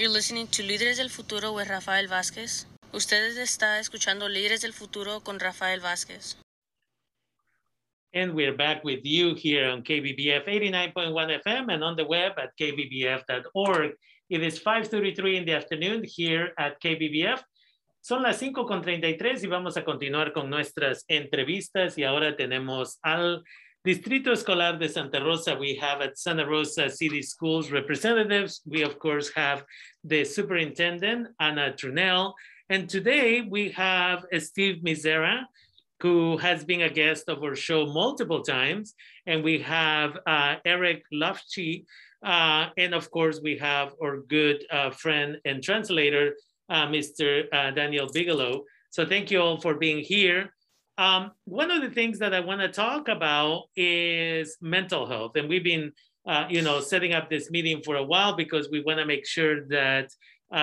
You're listening to Líderes del Futuro with Rafael Vázquez. Ustedes está escuchando Líderes del Futuro con Rafael Vázquez. And we're back with you here on KBBF 89.1 FM and on the web at kbbf.org. It is 5.33 in the afternoon here at KBBF. Son las 5.33 y vamos a continuar con nuestras entrevistas y ahora tenemos al Distrito Escolar de Santa Rosa. We have at Santa Rosa City Schools representatives. We of course have the superintendent, Anna Trunnell. And today we have Steve Mizera, who has been a guest of our show multiple times. And we have uh, Eric Lofchi. Uh, and of course, we have our good uh, friend and translator, uh, Mr. Uh, Daniel Bigelow. So thank you all for being here. Um, one of the things that I want to talk about is mental health. And we've been, uh, you know, setting up this meeting for a while because we want to make sure that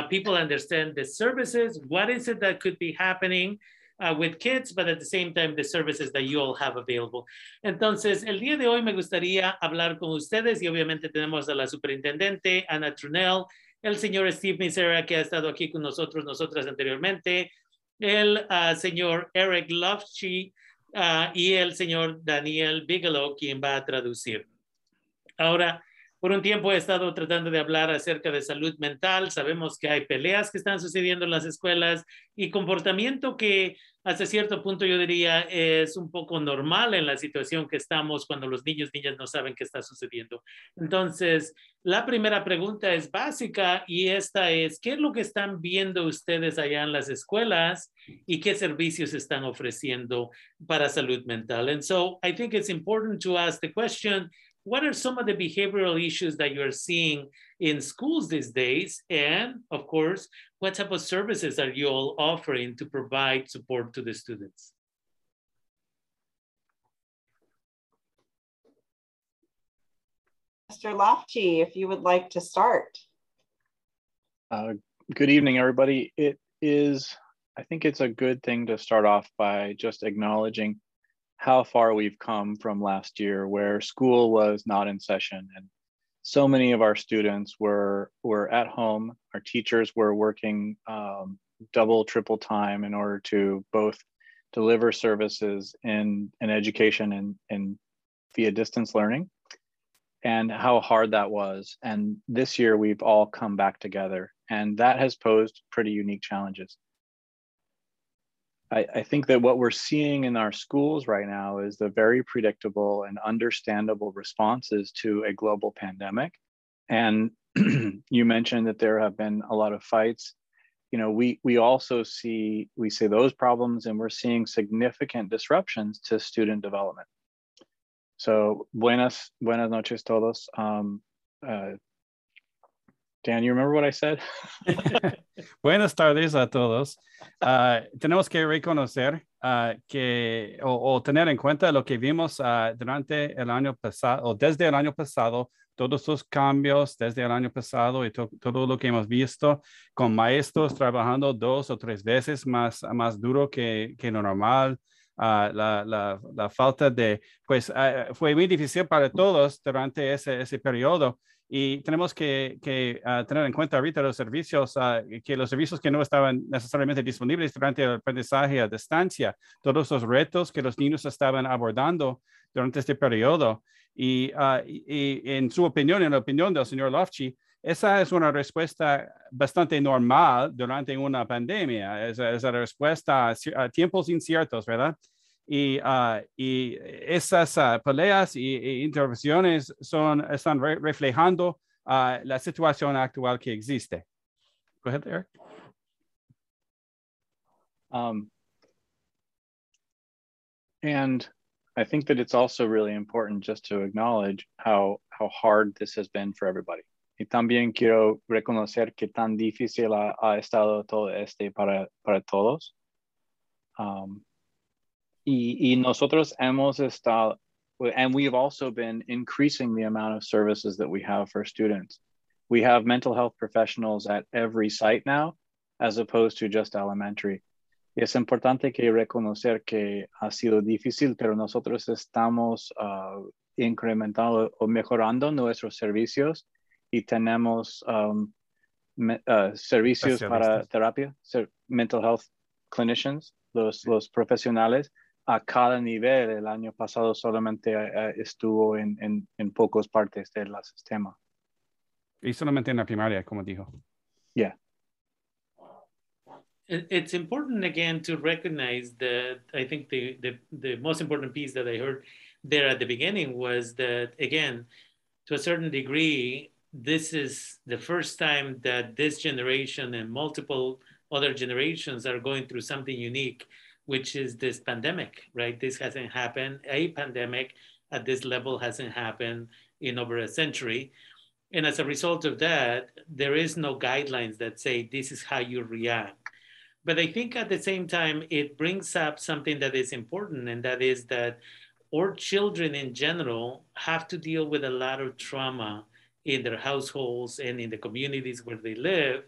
people understand the services, what is it that could be happening, uh, with kids, but at the same time, the services that you all have available. Entonces, el día de hoy me gustaría hablar con ustedes y obviamente tenemos a la superintendente Ana Trunnell, el señor Steve Mizera que ha estado aquí con nosotros, nosotras anteriormente, el uh, señor Eric Lofchi uh, y el señor Daniel Bigelow, quien va a traducir. Ahora, por un tiempo he estado tratando de hablar acerca de salud mental. Sabemos que hay peleas que están sucediendo en las escuelas y comportamiento que hasta cierto punto yo diría es un poco normal en la situación que estamos cuando los niños, niñas no saben qué está sucediendo. Entonces, la primera pregunta es básica y esta es, ¿qué es lo que están viendo ustedes allá en las escuelas y qué servicios están ofreciendo para salud mental? And so I think it's important to ask the question, what are some of the behavioral issues that you're seeing in schools these days? And of course, what type of services are you all offering to provide support to the students? Mr. Lofchi, if you would like to start. Uh, good evening, everybody. It is, I think it's a good thing to start off by just acknowledging how far we've come from last year where school was not in session and so many of our students were were at home. Our teachers were working um, double triple time in order to both deliver services in, in education and, and via distance learning and how hard that was. And this year we've all come back together and that has posed pretty unique challenges I, I, think that what we're seeing in our schools right now is the very predictable and understandable responses to a global pandemic. And you mentioned that there have been a lot of fights. You know, we we also see we see those problems, and we're seeing significant disruptions to student development. So, buenas buenas noches todos. Um, uh, Dan, you remember what I said? Buenas tardes a todos. Uh, tenemos que reconocer uh, que o, tener en cuenta lo que vimos uh, durante el año pasado o desde el año pasado, todos los cambios desde el año pasado y to, todo lo que hemos visto con maestros trabajando dos o tres veces más, más duro que, que lo normal. La, la, la, falta de, pues fue muy difícil para todos durante ese, ese periodo y tenemos que, uh, tener en cuenta ahorita los servicios, uh, que los servicios que no estaban necesariamente disponibles durante el aprendizaje a distancia, todos los retos que los niños estaban abordando durante este periodo. Y, y en su opinión, en la opinión del señor Lofchi, esa es una respuesta bastante normal durante una pandemia, es, es la respuesta a tiempos inciertos, ¿verdad? Y, uh, y esas uh, peleas y, intervenciones son, están re reflejando uh, la situación actual que existe. Go ahead, Eric. Um, and I think that it's also really important just to acknowledge how, how hard this has been for everybody. Y también quiero reconocer que tan difícil ha, ha estado todo este para, para todos. Um, Y, y nosotros hemos estado, and we've also been increasing the amount of services that we have for students. We have mental health professionals at every site now, as opposed to just elementary. Y es importante que reconocer que ha sido difícil, pero nosotros estamos uh, incrementando o mejorando nuestros servicios y tenemos um, uh, servicios para terapia, mental health clinicians, los, los profesionales, a cada nivel. El año pasado solamente uh, estuvo en, en, en pocos partes del sistema. Y solamente en la primaria, como dijo. Yeah. It's important again to recognize that I think the, the, the most important piece that I heard there at the beginning was that, again, to a certain degree, this is the first time that this generation and multiple other generations are going through something unique, which is this pandemic, right? This hasn't happened. A pandemic at this level hasn't happened in over a century. And as a result of that, there is no guidelines that say this is how you react. But I think at the same time, it brings up something that is important, and that is that our children in general have to deal with a lot of trauma in their households and in the communities where they live.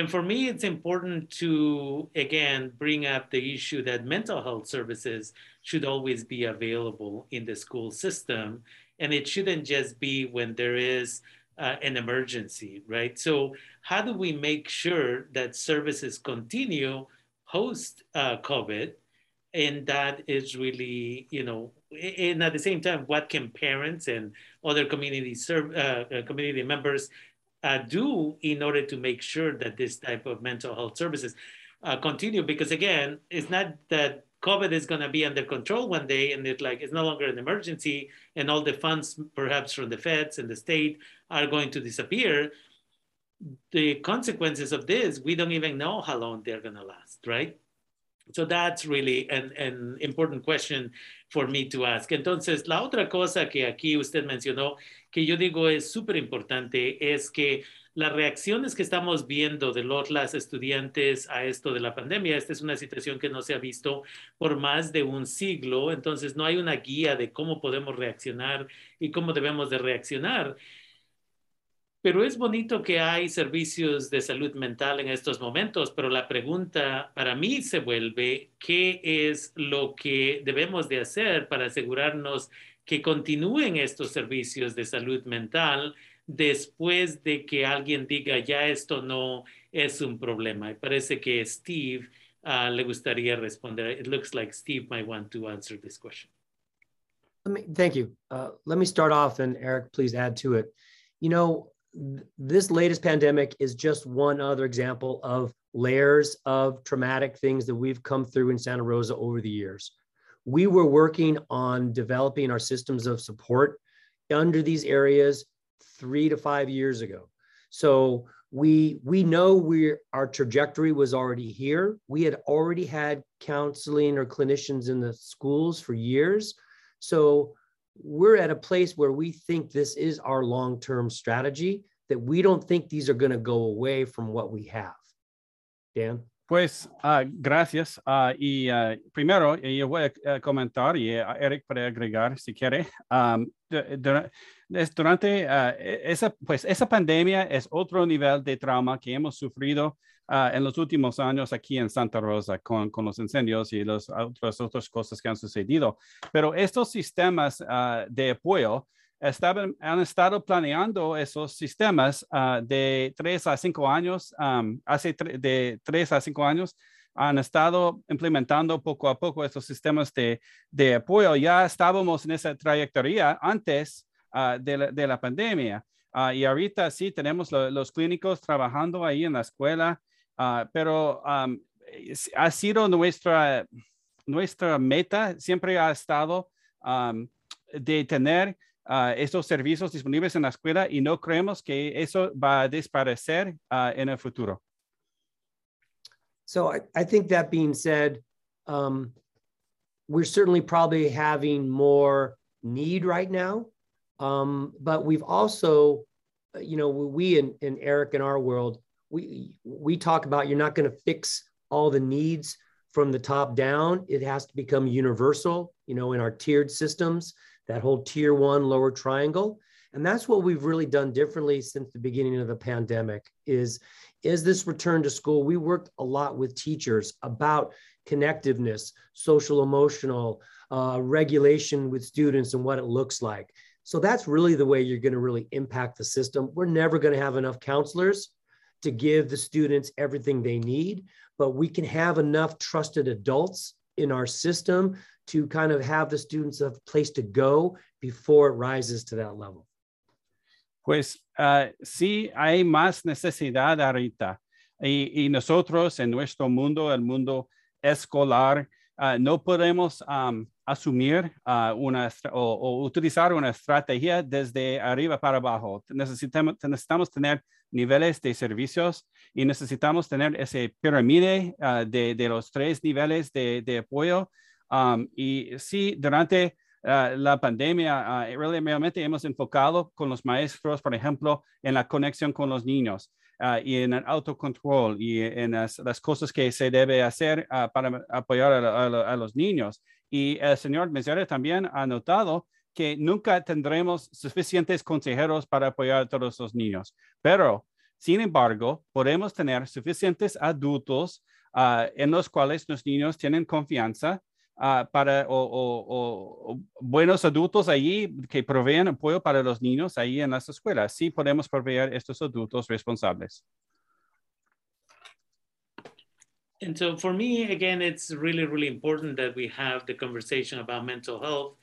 And for me, it's important to, again, bring up the issue that mental health services should always be available in the school system. And it shouldn't just be when there is uh, an emergency, right? So, how do we make sure that services continue post uh, COVID? And that is really, you know, and at the same time, what can parents and other community serve, uh, uh, community members uh, do in order to make sure that this type of mental health services uh, continue? Because again, it's not that COVID is going to be under control one day and it's like it's no longer an emergency and all the funds, perhaps from the feds and the state, are going to disappear. The consequences of this, we don't even know how long they're going to last, right? So that's really an, an important question for me to ask. Entonces, la otra cosa que aquí usted mencionó, que yo digo es súper importante, es que las reacciones que estamos viendo de los las estudiantes a esto de la pandemia, esta es una situación que no se ha visto por más de un siglo, entonces no hay una guía de cómo podemos reaccionar y cómo debemos de reaccionar. Pero es bonito que hay servicios de salud mental en estos momentos, pero la pregunta para mí se vuelve, ¿qué es lo que debemos de hacer para asegurarnos que continúen estos servicios de salud mental después de que alguien diga, ya esto no es un problema? Y parece que Steve uh, le gustaría responder. It looks like Steve might want to answer this question. Thank you. Uh, let me start off and Eric, please add to it. You know, this latest pandemic is just one other example of layers of traumatic things that we've come through in Santa Rosa over the years. We were working on developing our systems of support under these areas three to five years ago. So we we know we our trajectory was already here. We had already had counseling or clinicians in the schools for years. So we're at a place where we think this is our long-term strategy, that we don't think these are going to go away from what we have. Dan? Pues uh, gracias. Uh, y uh, primero, yo voy a comentar y Eric puede agregar si quiere. Um, durante esa, pues, esa pandemia es otro nivel de trauma que hemos sufrido en los últimos años aquí en Santa Rosa con, con los incendios y las otras, otras cosas que han sucedido. Pero estos sistemas de apoyo estaban, han estado planeando esos sistemas uh, de tres a cinco años, um, hace de tres a cinco años, han estado implementando poco a poco estos sistemas de, de apoyo. Ya estábamos en esa trayectoria antes de la, de, la, pandemia. Uh, y ahorita sí tenemos lo, los clínicos trabajando ahí en la escuela Uh, pero um, ha sido nuestra, nuestra meta, siempre ha estado um, de tener uh, estos servicios disponibles en la escuela y no creemos que eso va a desaparecer uh, en el futuro. So I, I think that being said, um, we're certainly probably having more need right now. Um, but we've also, you know, we and, in Eric in our world, we we talk about you're not going to fix all the needs from the top down it has to become universal you know in our tiered systems that whole tier one lower triangle. And that's what we've really done differently since the beginning of the pandemic is is this return to school. We worked a lot with teachers about connectiveness social emotional uh, regulation with students and what it looks like. So that's really the way you're going to really impact the system. We're never going to have enough counselors to give the students everything they need, but we can have enough trusted adults in our system to kind of have the students a place to go before it rises to that level. Pues uh, sí hay más necesidad ahorita. Y, y, nosotros en nuestro mundo, el mundo escolar, uh, no podemos um, asumir uh, una o, o, utilizar una estrategia desde arriba para abajo. Necesitamos, necesitamos tener niveles de servicios y necesitamos tener ese pirámide uh, de, de, los tres niveles de, de apoyo. Um, y sí, durante uh, la pandemia, uh, realmente hemos enfocado con los maestros, por ejemplo, en la conexión con los niños. Uh, y en el autocontrol y en las, las, cosas que se debe hacer uh, para apoyar a, a, a, los niños. Y el señor Mesere también ha notado que nunca tendremos suficientes consejeros para apoyar a todos los niños, pero sin embargo, podemos tener suficientes adultos uh, en los cuales los niños tienen confianza Uh, para o, o, o, buenos adultos allí que proveen apoyo para los niños ahí en las escuelas. Sí podemos proveer estos adultos responsables. And so for me, again, it's really, really important that we have the conversation about mental health.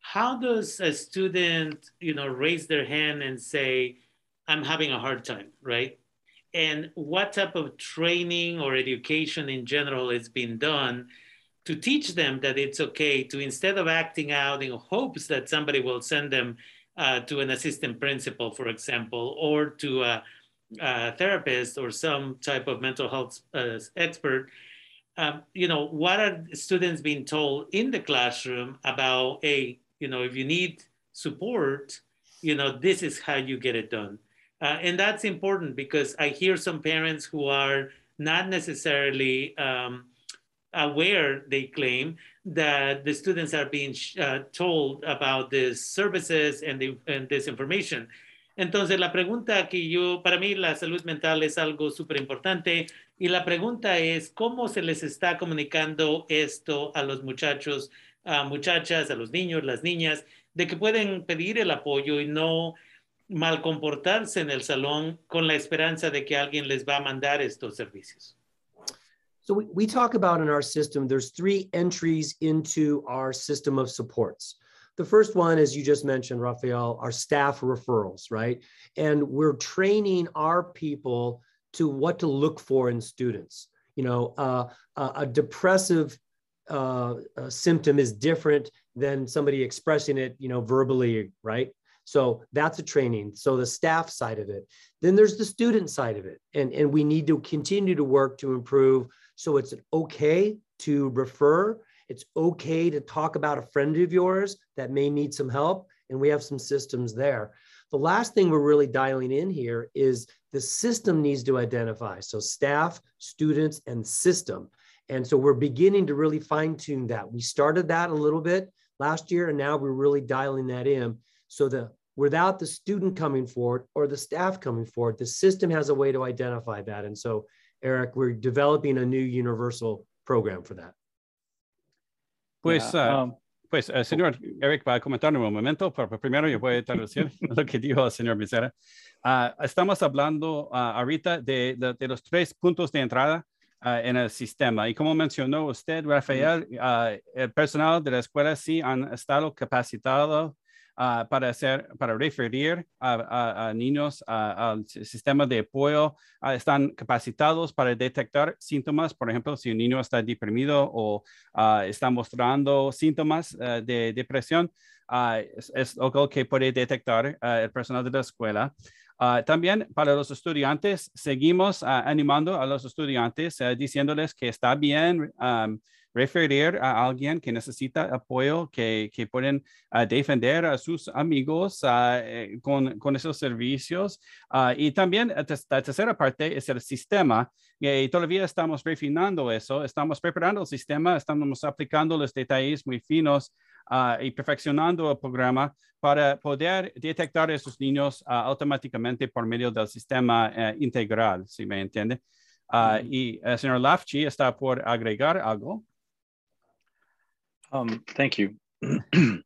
How does a student, you know, raise their hand and say, I'm having a hard time, right? And what type of training or education in general is being done to teach them that it's okay to instead of acting out in hopes that somebody will send them uh, to an assistant principal, for example, or to a, a therapist or some type of mental health uh, expert. Um, you know, what are students being told in the classroom about, hey, you know, if you need support, you know, this is how you get it done. Uh, and that's important because I hear some parents who are not necessarily um, aware, they claim, that the students are being uh, told about these services and, the, and this information. Entonces, la pregunta que yo, para mí la salud mental es algo súper importante y la pregunta es cómo se les está comunicando esto a los muchachos, a muchachas, a los niños, las niñas, de que pueden pedir el apoyo y no mal comportarse en el salón con la esperanza de que alguien les va a mandar estos servicios. So we, we talk about in our system, there's three entries into our system of supports. The first one, as you just mentioned, Rafael, are staff referrals, right? And we're training our people to what to look for in students. You know, uh, a depressive uh, symptom is different than somebody expressing it, you know, verbally, right? So that's a training. So the staff side of it. Then there's the student side of it. And, and we need to continue to work to improve so it's okay to refer. It's okay to talk about a friend of yours that may need some help. And we have some systems there. The last thing we're really dialing in here is the system needs to identify. So staff, students, and system. And so we're beginning to really fine tune that. We started that a little bit last year, and now we're really dialing that in. So the without the student coming forward or the staff coming forward, the system has a way to identify that. And so Eric, we're developing a new universal program for that. Pues, yeah, uh, um, pues, uh, señor Eric va a comentar en un momento, pero primero yo voy a traducir lo que dijo el señor Becerra. Uh, estamos hablando uh, ahorita de, de, de, los tres puntos de entrada uh, en el sistema. Y como mencionó usted, Rafael, uh, el personal de la escuela sí han estado capacitado uh, para, hacer, para referir a, a, niños al sistema de apoyo. Uh, están capacitados para detectar síntomas, por ejemplo, si un niño está deprimido o uh, está mostrando síntomas de depresión, es, algo que puede detectar el personal de la escuela. Uh, también para los estudiantes, seguimos uh, animando a los estudiantes, uh, diciéndoles que está bien referir a alguien que necesita apoyo, que, que pueden uh, defender a sus amigos uh, eh, con, con, esos servicios. Uh, y también la tercera parte es el sistema. Y todavía estamos refinando eso, estamos preparando el sistema, estamos aplicando los detalles muy finos y perfeccionando el programa para poder detectar a esos niños automáticamente por medio del sistema eh, integral, si me entiende. Y el señor Lafchi está por agregar algo. Um, thank you.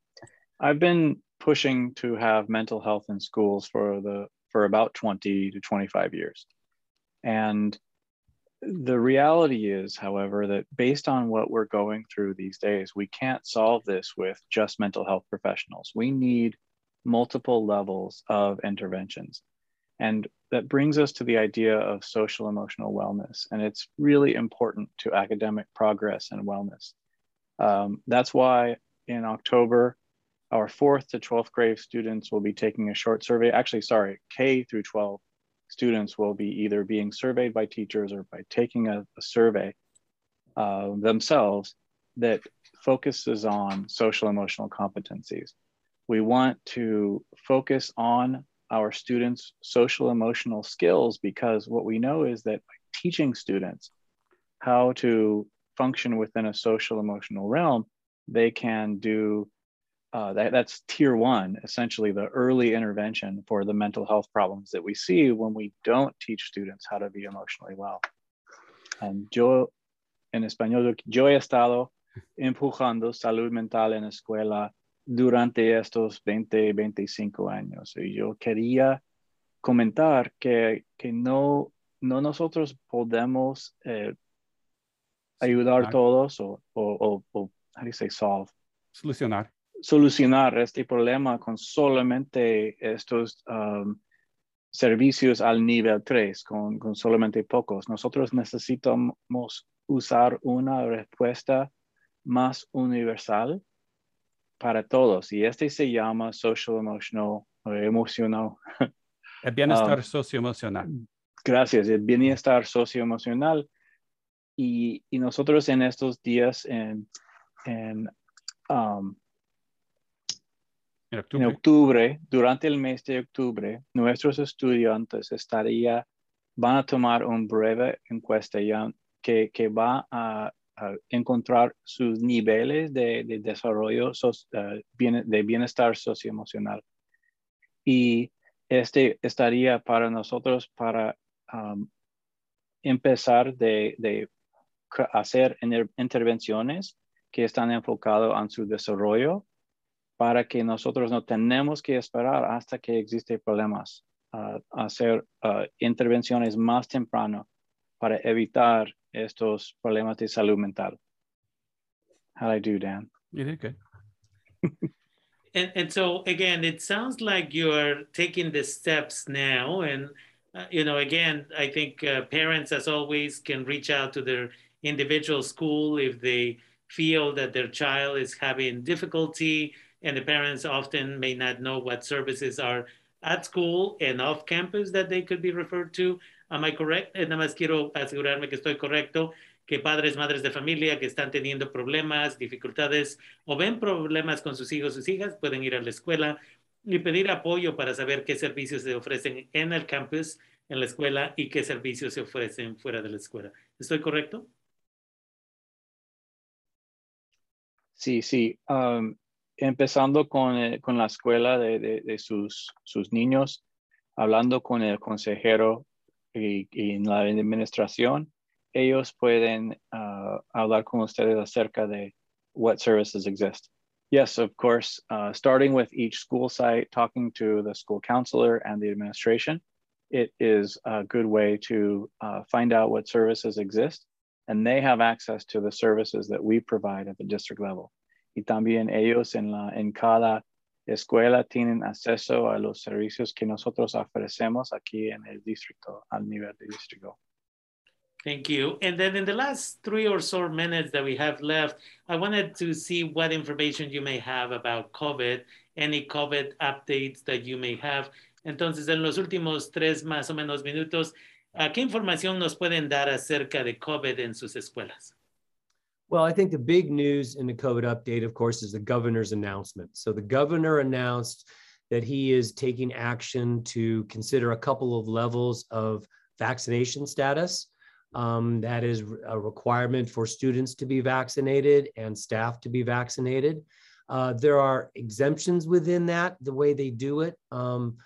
I've been pushing to have mental health in schools for the for about 20 to 25 years. And the reality is, however, that based on what we're going through these days, we can't solve this with just mental health professionals. We need multiple levels of interventions. And that brings us to the idea of social emotional wellness. And it's really important to academic progress and wellness. Um, that's why in October, our fourth to 12th grade students will be taking a short survey. Actually, sorry, K through 12 students will be either being surveyed by teachers or by taking a, a survey uh, themselves that focuses on social emotional competencies. We want to focus on our students' social emotional skills because what we know is that by teaching students how to function within a social emotional realm, they can do uh, that, that's tier one, essentially the early intervention for the mental health problems that we see when we don't teach students how to be emotionally well. And yo, en español, yo he estado empujando salud mental en escuela durante estos 20, 25 años. Y yo quería comentar que, que no, no nosotros podemos eh, ayudar a todos o, o, o, o, how do you say solve? Solucionar solucionar este problema con solamente estos um, servicios al nivel 3, con, con, solamente pocos. Nosotros necesitamos usar una respuesta más universal para todos y este se llama social emotional o emocional. El bienestar um, socioemocional. Gracias, el bienestar socioemocional. Y, y nosotros en estos días en, en um, en octubre. En octubre, durante el mes de octubre, nuestros estudiantes estaría, van a tomar una breve encuesta ya que, que va a, a, encontrar sus niveles de, de desarrollo so, uh, bien, de bienestar socioemocional. Y este estaría para nosotros para um, empezar de, de hacer intervenciones que están enfocadas en su desarrollo para que nosotros no tenemos que esperar hasta que existen problemas, uh, hacer uh, intervenciones más temprano para evitar estos problemas de salud mental. How did I do, Dan? You did good. and, and so again, it sounds like you're taking the steps now. And, uh, you know, again, I think uh, parents, as always, can reach out to their individual school if they feel that their child is having difficulty and the parents often may not know what services are at school and off campus that they could be referred to. Am I correct? Eh, nada más quiero asegurarme que estoy correcto, que padres, madres de familia que están teniendo problemas, dificultades o ven problemas con sus hijos, sus hijas, pueden ir a la escuela y pedir apoyo para saber qué servicios se ofrecen en el campus, en la escuela y qué servicios se ofrecen fuera de la escuela. ¿Estoy correcto? Sí, sí. Um, empezando con, eh, con la escuela de, de, de, sus, sus niños, hablando con el consejero y, y en la administración, ellos pueden uh, hablar con ustedes acerca de what services exist. Yes, of course, uh, starting with each school site, talking to the school counselor and the administration, it is a good way to uh, find out what services exist. And they have access to the services that we provide at the district level. y también ellos en, la, en cada escuela tienen acceso a los servicios que nosotros ofrecemos aquí en el distrito, al nivel de distrito. Thank you. And then in the last three or so minutes that we have left, I wanted to see what information you may have about COVID, any COVID updates that you may have. Entonces, en los últimos tres más o menos minutos, ¿qué información nos pueden dar acerca de COVID en sus escuelas? Well, I think the big news in the COVID update, of course, is the governor's announcement. So the governor announced that he is taking action to consider a couple of levels of vaccination status. Um, that is a requirement for students to be vaccinated and staff to be vaccinated. Uh, there are exemptions within that, the way they do it, um,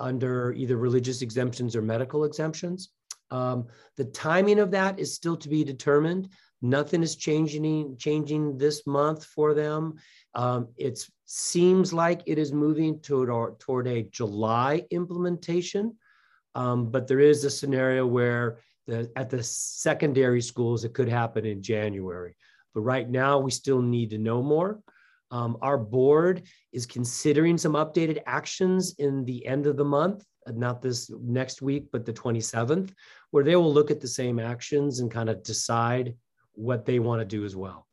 under either religious exemptions or medical exemptions. Um, the timing of that is still to be determined. Nothing is changing changing this month for them. Um, it seems like it is moving toward toward a July implementation. Um, but there is a scenario where the, at the secondary schools, it could happen in January. But right now, we still need to know more. Um, our board is considering some updated actions in the end of the month, not this next week, but the 27th, where they will look at the same actions and kind of decide what they want to do as well.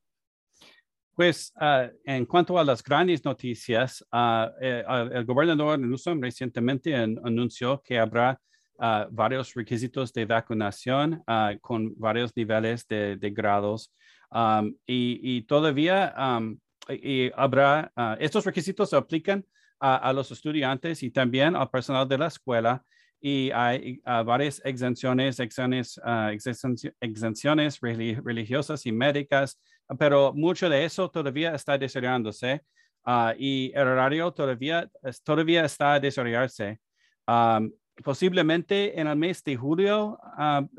Pues uh, en cuanto a las grandes noticias, uh, eh, el gobernador Newsom recientemente en, anunció que habrá uh, varios requisitos de vacunación con varios niveles de, de grados um, y, y, todavía um, y habrá, estos requisitos aplican a, los estudiantes y también al personal de la escuela y hay uh, varias exenciones, exenciones, uh, exenciones religiosas y médicas, pero mucho de eso todavía está desarrollándose y el horario todavía, todavía está a desarrollarse. Um, posiblemente en el mes de julio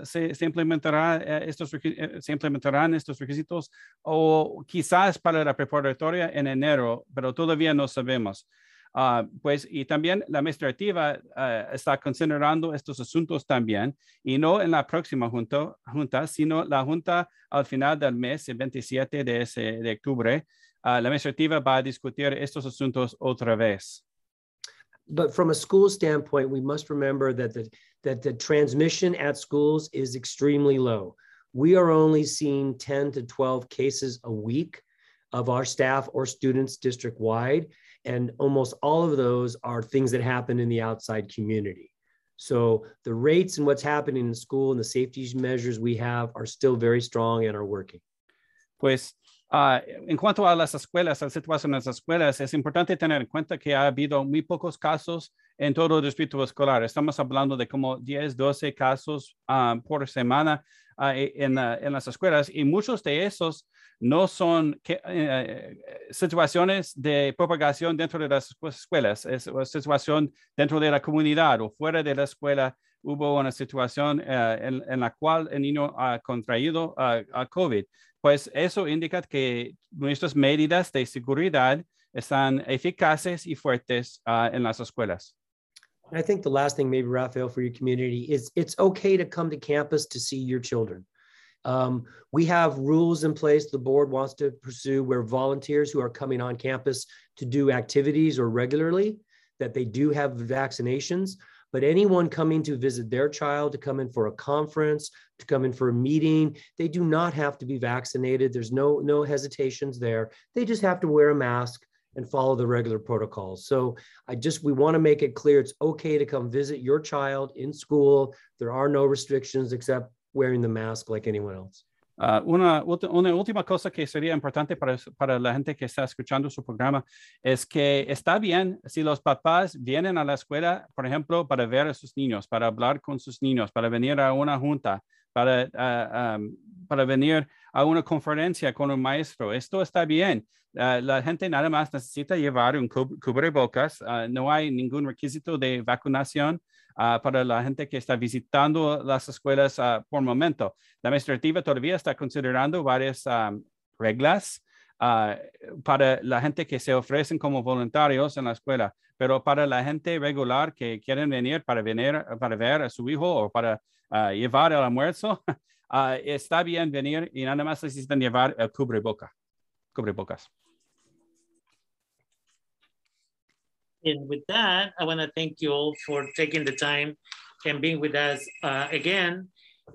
se, se, implementará, uh, estos, uh, se implementarán estos requisitos o quizás para la preparatoria en enero, pero todavía no sabemos. Ah, pues y también la administrativa ah, está considerando estos asuntos también y no en la próxima junta, junta sino la junta al final del mes, el 27 de, ese, de octubre. Ah, la administrativa va a discutir estos asuntos otra vez. but from a school standpoint, we must remember that the, that the transmission at schools is extremely low. We are only seeing 10 to 12 cases a week of our staff or students district wide. And almost all of those are things that happen in the outside community. So the rates and what's happening in school and the safety measures we have are still very strong and are working. Pues Uh, en cuanto a las escuelas, la situación en las escuelas, es importante tener en cuenta que ha habido muy pocos casos en todo el distrito escolar. Estamos hablando de como 10, 12 casos uh, por semana uh, en, en, las escuelas y muchos de esos no son que, eh, situaciones de propagación dentro de las escuelas, es una situación dentro de la comunidad o fuera de la escuela. Hubo una situación eh, en, la cual el niño ha contraído a COVID pues eso indica que nuestras medidas de seguridad están eficaces y fuertes en las escuelas. I think the last thing, maybe Rafael, for your community is it's okay to come to campus to see your children. Um, we have rules in place the board wants to pursue where volunteers who are coming on campus to do activities or regularly that they do have vaccinations but anyone coming to visit their child, to come in for a conference, to come in for a meeting, they do not have to be vaccinated. There's no, no hesitations there. They just have to wear a mask and follow the regular protocols. So I just, we want to make it clear it's okay to come visit your child in school. There are no restrictions except wearing the mask like anyone else. Uh, una, una, última cosa que sería importante para, para, la gente que está escuchando su programa es que está bien si los papás vienen a la escuela, por ejemplo, para ver a sus niños, para hablar con sus niños, para venir a una junta, para, um, para venir a una conferencia con un maestro. Esto está bien. Uh, la gente nada más necesita llevar un cubrebocas. no hay ningún requisito de vacunación. para la gente que está visitando las escuelas por momento. La administrativa todavía está considerando varias reglas para la gente que se ofrecen como voluntarios en la escuela, pero para la gente regular que quieren venir para, venir, para ver a su hijo o para llevar el almuerzo, está bien venir y nada más necesitan llevar el cubreboca, cubrebocas. And with that, I want to thank you all for taking the time and being with us uh, again.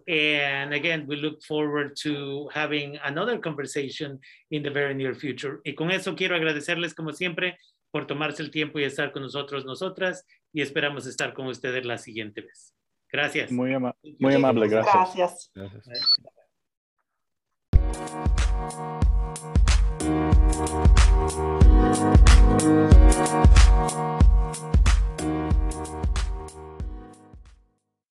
And again, we look forward to having another conversation in the very near future. Y con eso quiero agradecerles como siempre por tomarse el tiempo y estar con nosotros, nosotras, y esperamos estar con ustedes la siguiente vez. Gracias. Muy, ama muy amable, gracias. gracias. gracias.